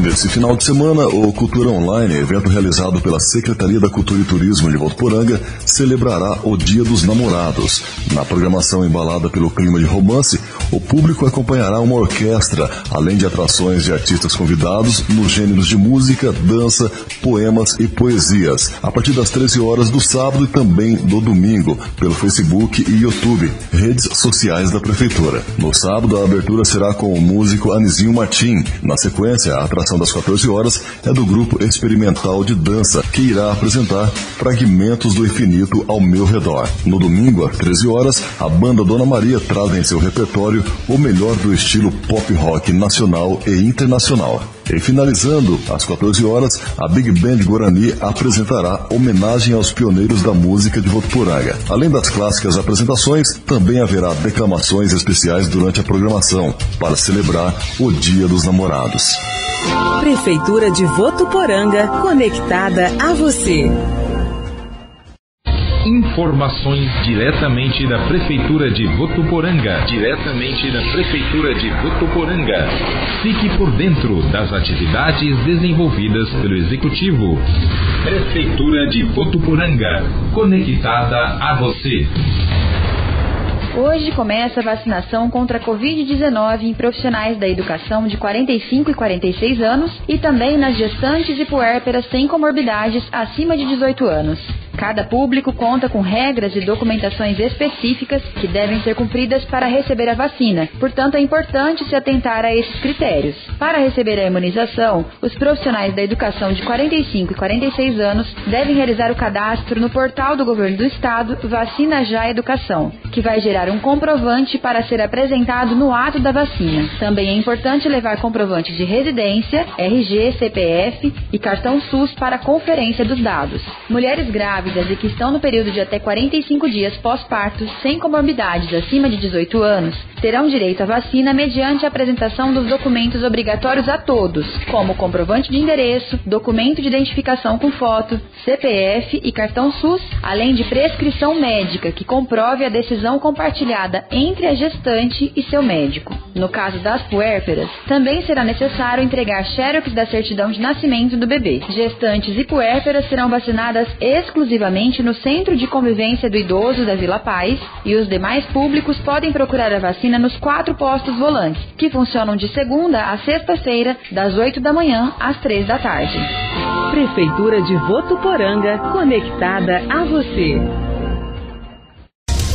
Nesse final de semana, o Cultura Online, evento realizado pela Secretaria da Cultura e Turismo de Votuporanga, celebrará o Dia dos Namorados. Na programação embalada pelo clima de romance, o público acompanhará uma orquestra, além de atrações de artistas convidados nos gêneros de música, dança, poemas e poesias, a partir das 13 horas do sábado e também do domingo, pelo Facebook e YouTube, redes sociais da Prefeitura. No sábado, a abertura será com o músico Anizinho Martim. Na sequência, a atração das 14 horas é do grupo experimental de dança, que irá apresentar fragmentos do infinito ao meu redor. No domingo, às 13 horas, a banda Dona Maria traz em seu repertório o melhor do estilo pop rock nacional e internacional. E finalizando, às 14 horas, a Big Band Guarani apresentará homenagem aos pioneiros da música de Votuporanga. Além das clássicas apresentações, também haverá declamações especiais durante a programação, para celebrar o Dia dos Namorados. Prefeitura de Votuporanga, conectada a você. Informações diretamente da Prefeitura de Votuporanga. Diretamente da Prefeitura de Votuporanga. Fique por dentro das atividades desenvolvidas pelo Executivo. Prefeitura de Votuporanga. Conectada a você. Hoje começa a vacinação contra a Covid-19 em profissionais da educação de 45 e 46 anos e também nas gestantes e puérperas sem comorbidades acima de 18 anos. Cada público conta com regras e documentações específicas que devem ser cumpridas para receber a vacina, portanto é importante se atentar a esses critérios. Para receber a imunização, os profissionais da educação de 45 e 46 anos devem realizar o cadastro no portal do Governo do Estado Vacina Já Educação, que vai gerar um comprovante para ser apresentado no ato da vacina. Também é importante levar comprovante de residência, RG, CPF e cartão SUS para conferência dos dados. Mulheres grávidas grávidas e que estão no período de até 45 dias pós-parto sem comorbidades acima de 18 anos terão direito à vacina mediante a apresentação dos documentos obrigatórios a todos, como comprovante de endereço, documento de identificação com foto, CPF e cartão SUS, além de prescrição médica que comprove a decisão compartilhada entre a gestante e seu médico. No caso das puérperas, também será necessário entregar xerox da certidão de nascimento do bebê. Gestantes e puérperas serão vacinadas exclusivamente no Centro de Convivência do Idoso da Vila Paz e os demais públicos podem procurar a vacina nos quatro postos volantes, que funcionam de segunda a sexta-feira, das 8 da manhã às 3 da tarde. Prefeitura de Votuporanga, conectada a você.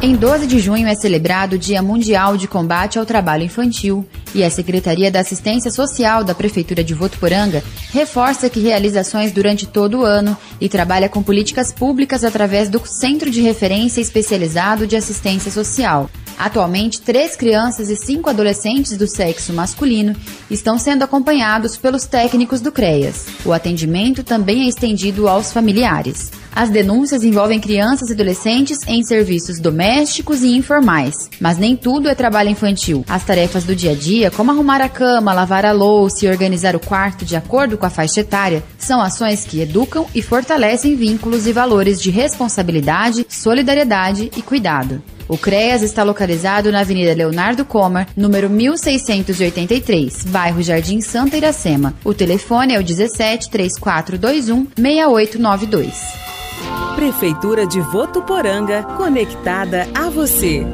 Em 12 de junho é celebrado o Dia Mundial de Combate ao Trabalho Infantil e a Secretaria da Assistência Social da Prefeitura de Votuporanga reforça que realiza ações durante todo o ano e trabalha com políticas públicas através do Centro de Referência Especializado de Assistência Social. Atualmente, três crianças e cinco adolescentes do sexo masculino estão sendo acompanhados pelos técnicos do CREAS. O atendimento também é estendido aos familiares. As denúncias envolvem crianças e adolescentes em serviços domésticos e informais, mas nem tudo é trabalho infantil. As tarefas do dia a dia, como arrumar a cama, lavar a louça e organizar o quarto de acordo com a faixa etária, são ações que educam e fortalecem vínculos e valores de responsabilidade, solidariedade e cuidado. O CREAS está localizado na Avenida Leonardo Comer, número 1683, bairro Jardim Santa Iracema. O telefone é o 17 3421 6892. Prefeitura de Votuporanga, conectada a você.